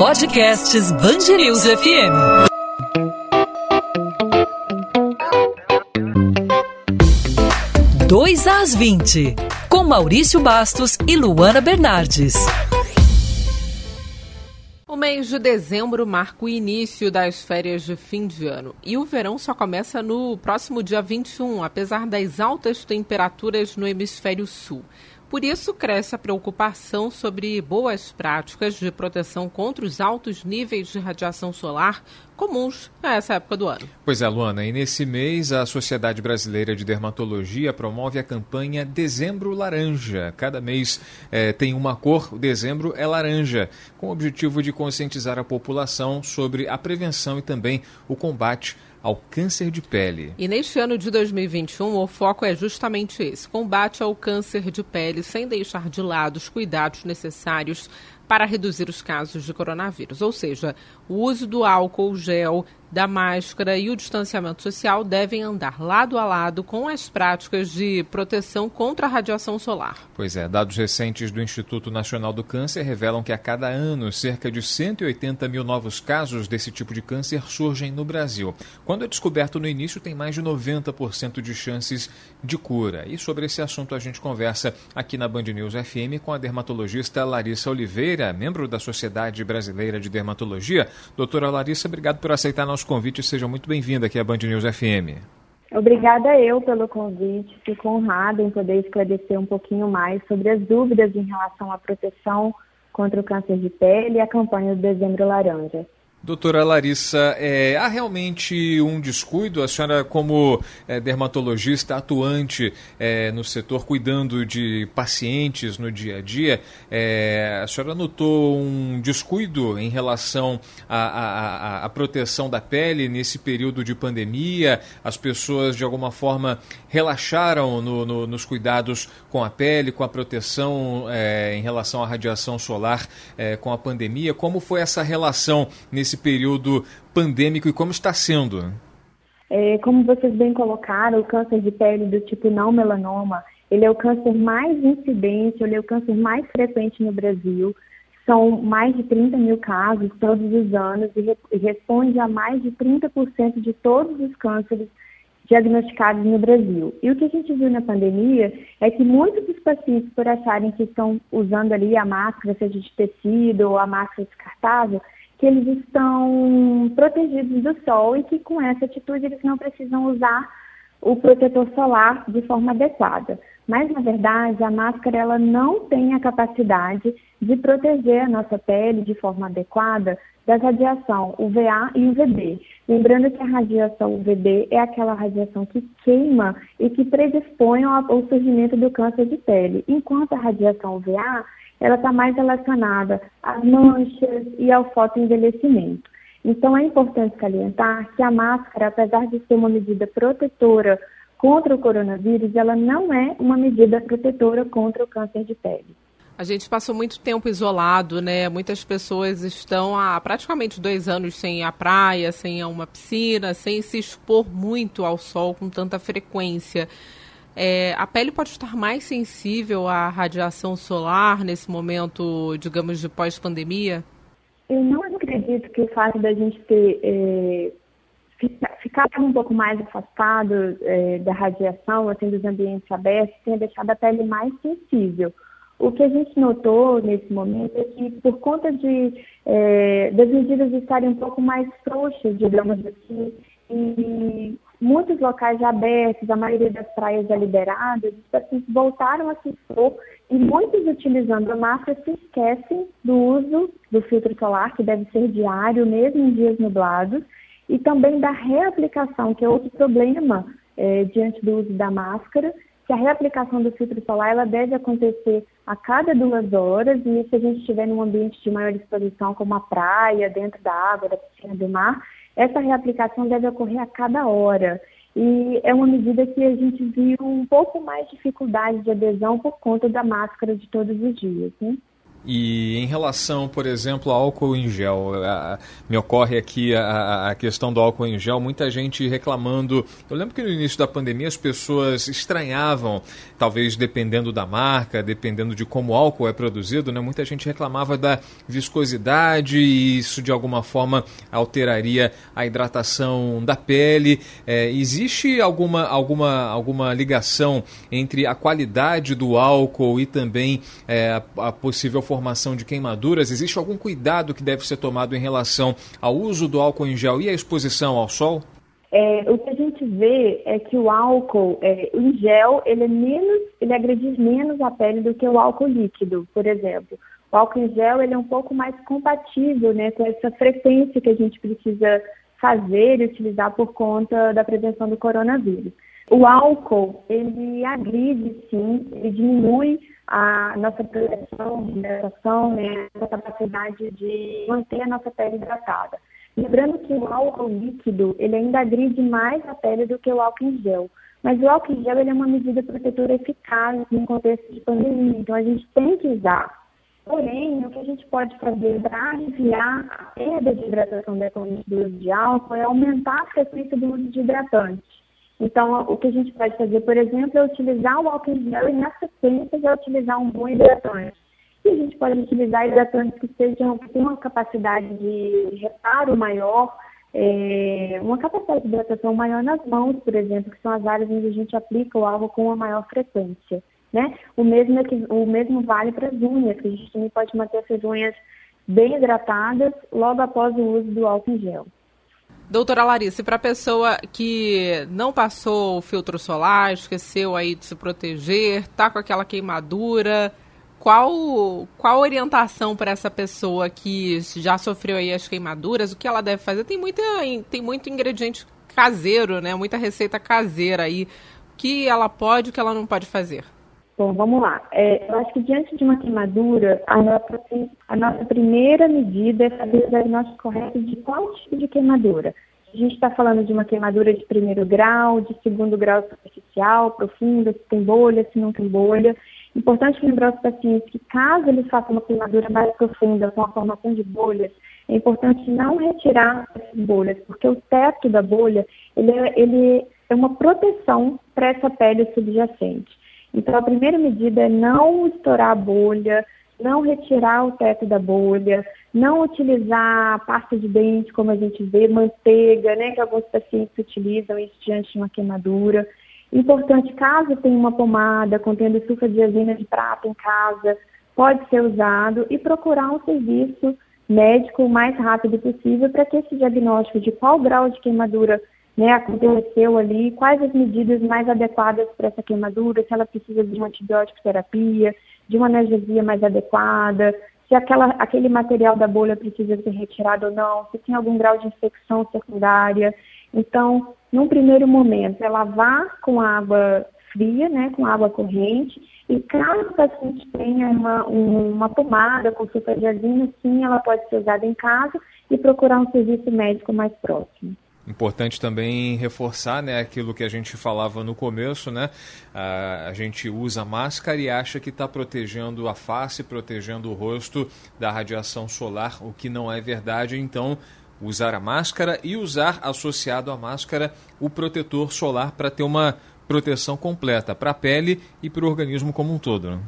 Podcasts Bangerils FM. Dois às 20, com Maurício Bastos e Luana Bernardes. O mês de dezembro marca o início das férias de fim de ano e o verão só começa no próximo dia 21, apesar das altas temperaturas no hemisfério sul. Por isso, cresce a preocupação sobre boas práticas de proteção contra os altos níveis de radiação solar comuns nessa época do ano. Pois é, Luana, e nesse mês a Sociedade Brasileira de Dermatologia promove a campanha Dezembro Laranja. Cada mês é, tem uma cor, o dezembro é laranja, com o objetivo de conscientizar a população sobre a prevenção e também o combate ao câncer de pele. E neste ano de 2021, o foco é justamente esse: combate ao câncer de pele, sem deixar de lado os cuidados necessários para reduzir os casos de coronavírus. Ou seja, o uso do álcool gel, da máscara e o distanciamento social devem andar lado a lado com as práticas de proteção contra a radiação solar. Pois é, dados recentes do Instituto Nacional do Câncer revelam que a cada ano cerca de 180 mil novos casos desse tipo de câncer surgem no Brasil. Quando é descoberto no início, tem mais de 90% de chances de cura. E sobre esse assunto a gente conversa aqui na Band News FM com a dermatologista Larissa Oliveira, membro da Sociedade Brasileira de Dermatologia. Doutora Larissa, obrigado por aceitar nosso convite. Seja muito bem-vinda aqui à Band News FM. Obrigada eu pelo convite. Fico honrada em poder esclarecer um pouquinho mais sobre as dúvidas em relação à proteção contra o câncer de pele e a campanha do Dezembro Laranja. Doutora Larissa, é, há realmente um descuido? A senhora, como é, dermatologista atuante é, no setor, cuidando de pacientes no dia a dia, é, a senhora notou um descuido em relação à, proteção da pele nesse período de pandemia? As pessoas, de alguma forma, relaxaram no, no, nos cuidados com a pele, com a proteção é, em relação à radiação solar é, com a pandemia? Como foi essa relação nesse nesse período pandêmico e como está sendo? É, como vocês bem colocaram, o câncer de pele do tipo não melanoma, ele é o câncer mais incidente, ele é o câncer mais frequente no Brasil. São mais de 30 mil casos todos os anos e, re e responde a mais de 30% de todos os cânceres diagnosticados no Brasil. E o que a gente viu na pandemia é que muitos dos pacientes, por acharem que estão usando ali a máscara, seja de tecido ou a máscara descartável, que eles estão protegidos do sol e que com essa atitude eles não precisam usar o protetor solar de forma adequada. Mas na verdade, a máscara ela não tem a capacidade de proteger a nossa pele de forma adequada da radiação UVA e UVB. Lembrando que a radiação UVB é aquela radiação que queima e que predispõe ao surgimento do câncer de pele, enquanto a radiação UVA ela está mais relacionada às manchas e ao fotoenvelhecimento. Então, é importante salientar que a máscara, apesar de ser uma medida protetora contra o coronavírus, ela não é uma medida protetora contra o câncer de pele. A gente passou muito tempo isolado, né? Muitas pessoas estão há praticamente dois anos sem a praia, sem uma piscina, sem se expor muito ao sol com tanta frequência. É, a pele pode estar mais sensível à radiação solar nesse momento, digamos, de pós-pandemia? Eu não acredito que o fato da gente ter é, ficar um pouco mais afastado é, da radiação, assim, dos ambientes abertos, tenha deixado a pele mais sensível. O que a gente notou nesse momento é que, por conta de é, das medidas estarem um pouco mais frouxas, digamos assim, e muitos locais já abertos, a maioria das praias já liberadas, os pacientes voltaram a se expor e muitos utilizando a máscara se esquecem do uso do filtro solar, que deve ser diário, mesmo em dias nublados, e também da reaplicação, que é outro problema é, diante do uso da máscara, que a reaplicação do filtro solar ela deve acontecer a cada duas horas, e se a gente estiver num ambiente de maior exposição, como a praia, dentro da água, da piscina do mar, essa reaplicação deve ocorrer a cada hora. E é uma medida que a gente viu um pouco mais dificuldade de adesão por conta da máscara de todos os dias. Né? E em relação, por exemplo, ao álcool em gel, a, me ocorre aqui a, a, questão do álcool em gel, muita gente reclamando. Eu lembro que no início da pandemia as pessoas estranhavam, talvez dependendo da marca, dependendo de como o álcool é produzido, né? muita gente reclamava da viscosidade e isso de alguma forma alteraria a hidratação da pele. É, existe alguma, alguma, alguma ligação entre a qualidade do álcool e também é, a, a possível formação de queimaduras, existe algum cuidado que deve ser tomado em relação ao uso do álcool em gel e à exposição ao sol? É, o que a gente vê é que o álcool é, em gel ele é menos, ele agride menos a pele do que o álcool líquido, por exemplo. O álcool em gel ele é um pouco mais compatível né, com essa frequência que a gente precisa fazer e utilizar por conta da prevenção do coronavírus. O álcool, ele agride sim, ele diminui a nossa proteção hidratação, né, a capacidade de manter a nossa pele hidratada. Lembrando que o álcool líquido, ele ainda agride mais a pele do que o álcool em gel. Mas o álcool em gel ele é uma medida protetora eficaz no contexto de pandemia, então a gente tem que usar. Porém, o que a gente pode fazer para aliviar a perda de hidratação decorrente do uso de álcool é aumentar a frequência do uso de hidratantes. Então, o que a gente pode fazer, por exemplo, é utilizar o álcool em gel e, na sequência, é utilizar um bom hidratante. E a gente pode utilizar hidratantes que sejam, que tenham uma capacidade de reparo maior, é, uma capacidade de hidratação maior nas mãos, por exemplo, que são as áreas onde a gente aplica o álcool com uma maior frequência. Né? O, mesmo é que, o mesmo vale para as unhas, que a gente também pode manter essas unhas bem hidratadas logo após o uso do álcool em gel. Doutora Larissa, para a pessoa que não passou o filtro solar, esqueceu aí de se proteger, tá com aquela queimadura, qual qual a orientação para essa pessoa que já sofreu aí as queimaduras? O que ela deve fazer? Tem muita tem muito ingrediente caseiro, né? Muita receita caseira aí. O que ela pode, o que ela não pode fazer? Bom, vamos lá. É, eu acho que diante de uma queimadura, a nossa, a nossa primeira medida é saber o diagnóstico correto de qual tipo de queimadura. A gente está falando de uma queimadura de primeiro grau, de segundo grau superficial, profunda, se tem bolha, se não tem bolha. Importante lembrar aos pacientes que caso eles façam uma queimadura mais profunda com a formação de bolhas, é importante não retirar essas bolhas, porque o teto da bolha ele é, ele é uma proteção para essa pele subjacente. Então, a primeira medida é não estourar a bolha, não retirar o teto da bolha, não utilizar pasta de dente, como a gente vê, manteiga, né, que alguns pacientes utilizam isso diante de uma queimadura. Importante, caso tenha uma pomada contendo sulfadiazina de prata em casa, pode ser usado e procurar um serviço médico o mais rápido possível para que esse diagnóstico de qual grau de queimadura né, aconteceu ali, quais as medidas mais adequadas para essa queimadura, se ela precisa de uma antibiótico terapia, de uma analgesia mais adequada, se aquela, aquele material da bolha precisa ser retirado ou não, se tem algum grau de infecção secundária. Então, num primeiro momento, é lavar com água fria, né, com água corrente, e caso o paciente tenha uma, uma pomada com sulfadiazina, sim, ela pode ser usada em casa e procurar um serviço médico mais próximo. Importante também reforçar né, aquilo que a gente falava no começo, né? A, a gente usa máscara e acha que está protegendo a face, protegendo o rosto da radiação solar, o que não é verdade. Então, usar a máscara e usar associado à máscara o protetor solar para ter uma proteção completa para a pele e para o organismo como um todo. Né?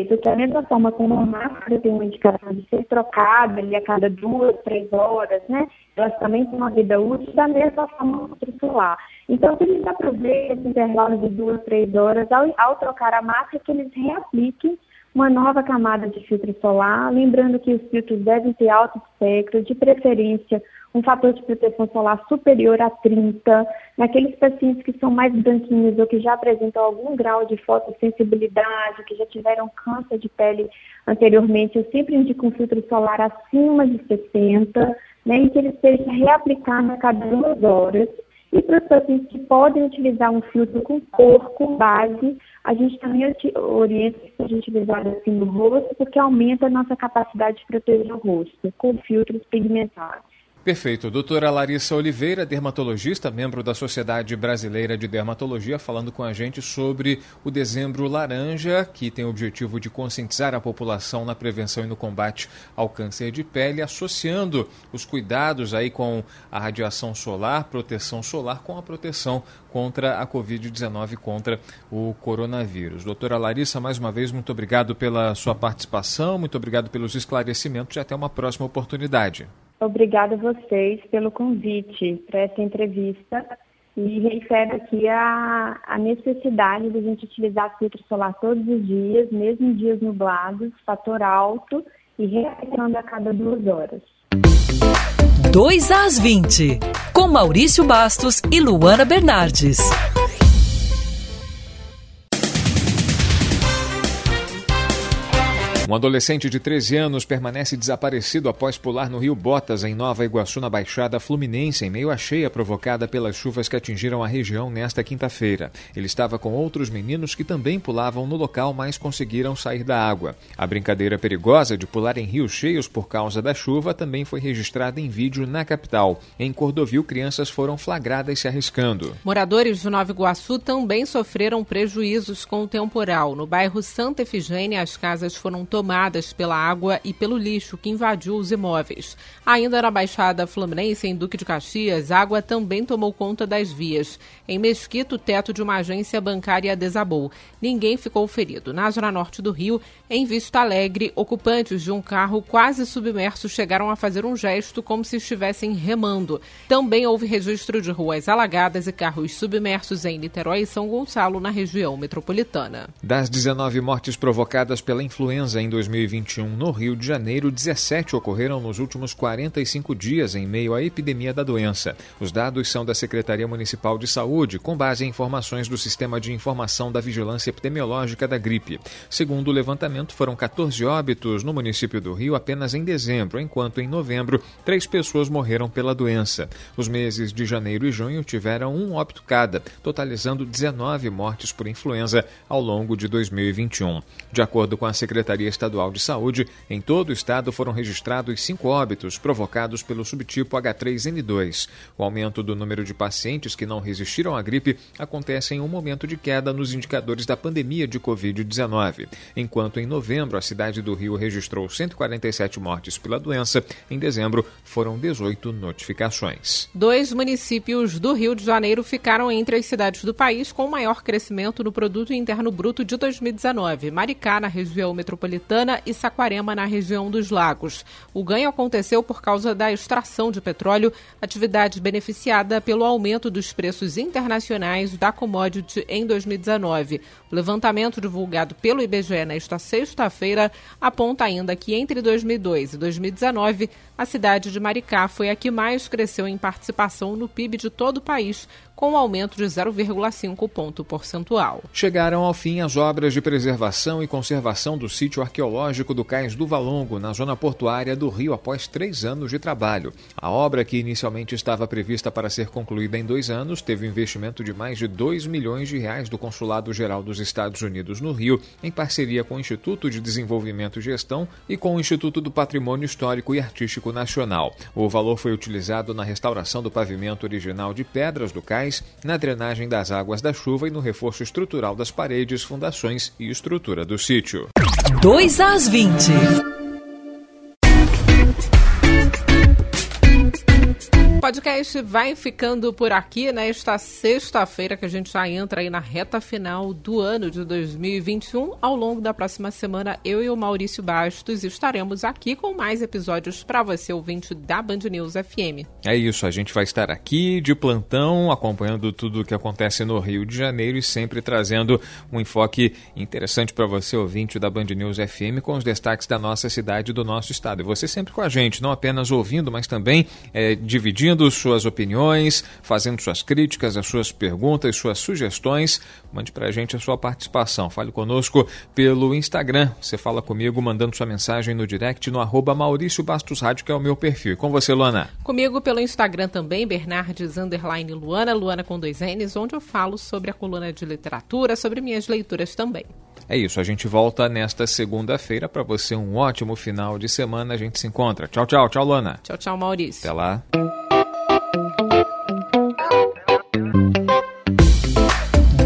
Perfeito. Da mesma forma como a máscara tem uma indicação de ser trocada ali a cada duas, três horas, né? Elas também têm uma vida útil, da mesma forma o solar. Então, que eles aproveitem esse intervalo de duas, três horas, ao, ao trocar a máscara, que eles reapliquem uma nova camada de filtro solar, lembrando que os filtros devem ter alto espectro, de preferência um fator de proteção solar superior a 30, naqueles pacientes que são mais branquinhos ou que já apresentam algum grau de fotossensibilidade, que já tiveram câncer de pele anteriormente, eu sempre indico um filtro solar acima de 60, né, e que ele seja reaplicado a cada duas horas. E para os pacientes que podem utilizar um filtro com cor, com base, a gente também orienta que seja utilizado assim no rosto, porque aumenta a nossa capacidade de proteger o rosto com filtros pigmentados. Perfeito. Doutora Larissa Oliveira, dermatologista, membro da Sociedade Brasileira de Dermatologia, falando com a gente sobre o Dezembro Laranja, que tem o objetivo de conscientizar a população na prevenção e no combate ao câncer de pele, associando os cuidados aí com a radiação solar, proteção solar, com a proteção contra a Covid-19, contra o coronavírus. Doutora Larissa, mais uma vez, muito obrigado pela sua participação, muito obrigado pelos esclarecimentos e até uma próxima oportunidade. Obrigada a vocês pelo convite para essa entrevista e reitero aqui a, a necessidade de a gente utilizar filtro solar todos os dias, mesmo dias nublados, fator alto e reaplicando a cada duas horas. 2 às 20, com Maurício Bastos e Luana Bernardes. Um adolescente de 13 anos permanece desaparecido após pular no rio Botas, em Nova Iguaçu, na Baixada Fluminense, em meio à cheia provocada pelas chuvas que atingiram a região nesta quinta-feira. Ele estava com outros meninos que também pulavam no local, mas conseguiram sair da água. A brincadeira perigosa de pular em rios cheios por causa da chuva também foi registrada em vídeo na capital. Em Cordovil, crianças foram flagradas se arriscando. Moradores de Nova Iguaçu também sofreram prejuízos com o temporal. No bairro Santa Efigênia, as casas foram todas tomadas pela água e pelo lixo que invadiu os imóveis. Ainda na Baixada Fluminense, em Duque de Caxias, água também tomou conta das vias. Em Mesquita, o teto de uma agência bancária desabou. Ninguém ficou ferido. Na zona norte do Rio, em Vista Alegre, ocupantes de um carro quase submerso chegaram a fazer um gesto como se estivessem remando. Também houve registro de ruas alagadas e carros submersos em Niterói e São Gonçalo, na região metropolitana. Das 19 mortes provocadas pela influenza em 2021 no Rio de Janeiro, 17 ocorreram nos últimos 45 dias em meio à epidemia da doença. Os dados são da Secretaria Municipal de Saúde, com base em informações do Sistema de Informação da Vigilância Epidemiológica da Gripe. Segundo o levantamento, foram 14 óbitos no município do Rio apenas em dezembro, enquanto em novembro, três pessoas morreram pela doença. Os meses de janeiro e junho tiveram um óbito cada, totalizando 19 mortes por influenza ao longo de 2021. De acordo com a Secretaria Estadual de Saúde, em todo o estado foram registrados cinco óbitos provocados pelo subtipo H3N2. O aumento do número de pacientes que não resistiram à gripe acontece em um momento de queda nos indicadores da pandemia de Covid-19. Enquanto em novembro a cidade do Rio registrou 147 mortes pela doença, em dezembro foram 18 notificações. Dois municípios do Rio de Janeiro ficaram entre as cidades do país com maior crescimento no produto interno bruto de 2019. Maricá, na região metropolitana E Saquarema, na região dos Lagos. O ganho aconteceu por causa da extração de petróleo, atividade beneficiada pelo aumento dos preços internacionais da commodity em 2019. O levantamento divulgado pelo IBGE nesta sexta-feira aponta ainda que entre 2002 e 2019, a cidade de Maricá foi a que mais cresceu em participação no PIB de todo o país, com um aumento de 0,5 ponto percentual. Chegaram ao fim as obras de preservação e conservação do sítio arqueológico do Cais do Valongo, na zona portuária do Rio, após três anos de trabalho. A obra, que inicialmente estava prevista para ser concluída em dois anos, teve um investimento de mais de 2 milhões de reais do Consulado Geral dos Estados Unidos no Rio, em parceria com o Instituto de Desenvolvimento e Gestão e com o Instituto do Patrimônio Histórico e Artístico Nacional. O valor foi utilizado na restauração do pavimento original de pedras do cais na drenagem das águas da chuva e no reforço estrutural das paredes, fundações e estrutura do sítio. 2 às 20. Podcast vai ficando por aqui nesta sexta-feira, que a gente já entra aí na reta final do ano de 2021. Ao longo da próxima semana, eu e o Maurício Bastos estaremos aqui com mais episódios para você, ouvinte da Band News FM. É isso, a gente vai estar aqui de plantão, acompanhando tudo o que acontece no Rio de Janeiro e sempre trazendo um enfoque interessante para você, ouvinte da Band News FM, com os destaques da nossa cidade e do nosso estado. E você sempre com a gente, não apenas ouvindo, mas também é, dividindo suas opiniões, fazendo suas críticas, as suas perguntas, suas sugestões. Mande para a gente a sua participação. Fale conosco pelo Instagram. Você fala comigo mandando sua mensagem no direct no arroba Maurício Bastos Rádio, que é o meu perfil. E com você, Luana? Comigo pelo Instagram também, Bernardes Underline Luana, Luana com dois N's, onde eu falo sobre a coluna de literatura, sobre minhas leituras também. É isso, a gente volta nesta segunda-feira. Para você, um ótimo final de semana. A gente se encontra. Tchau, tchau. Tchau, Lana. Tchau, tchau, Maurício. Até lá.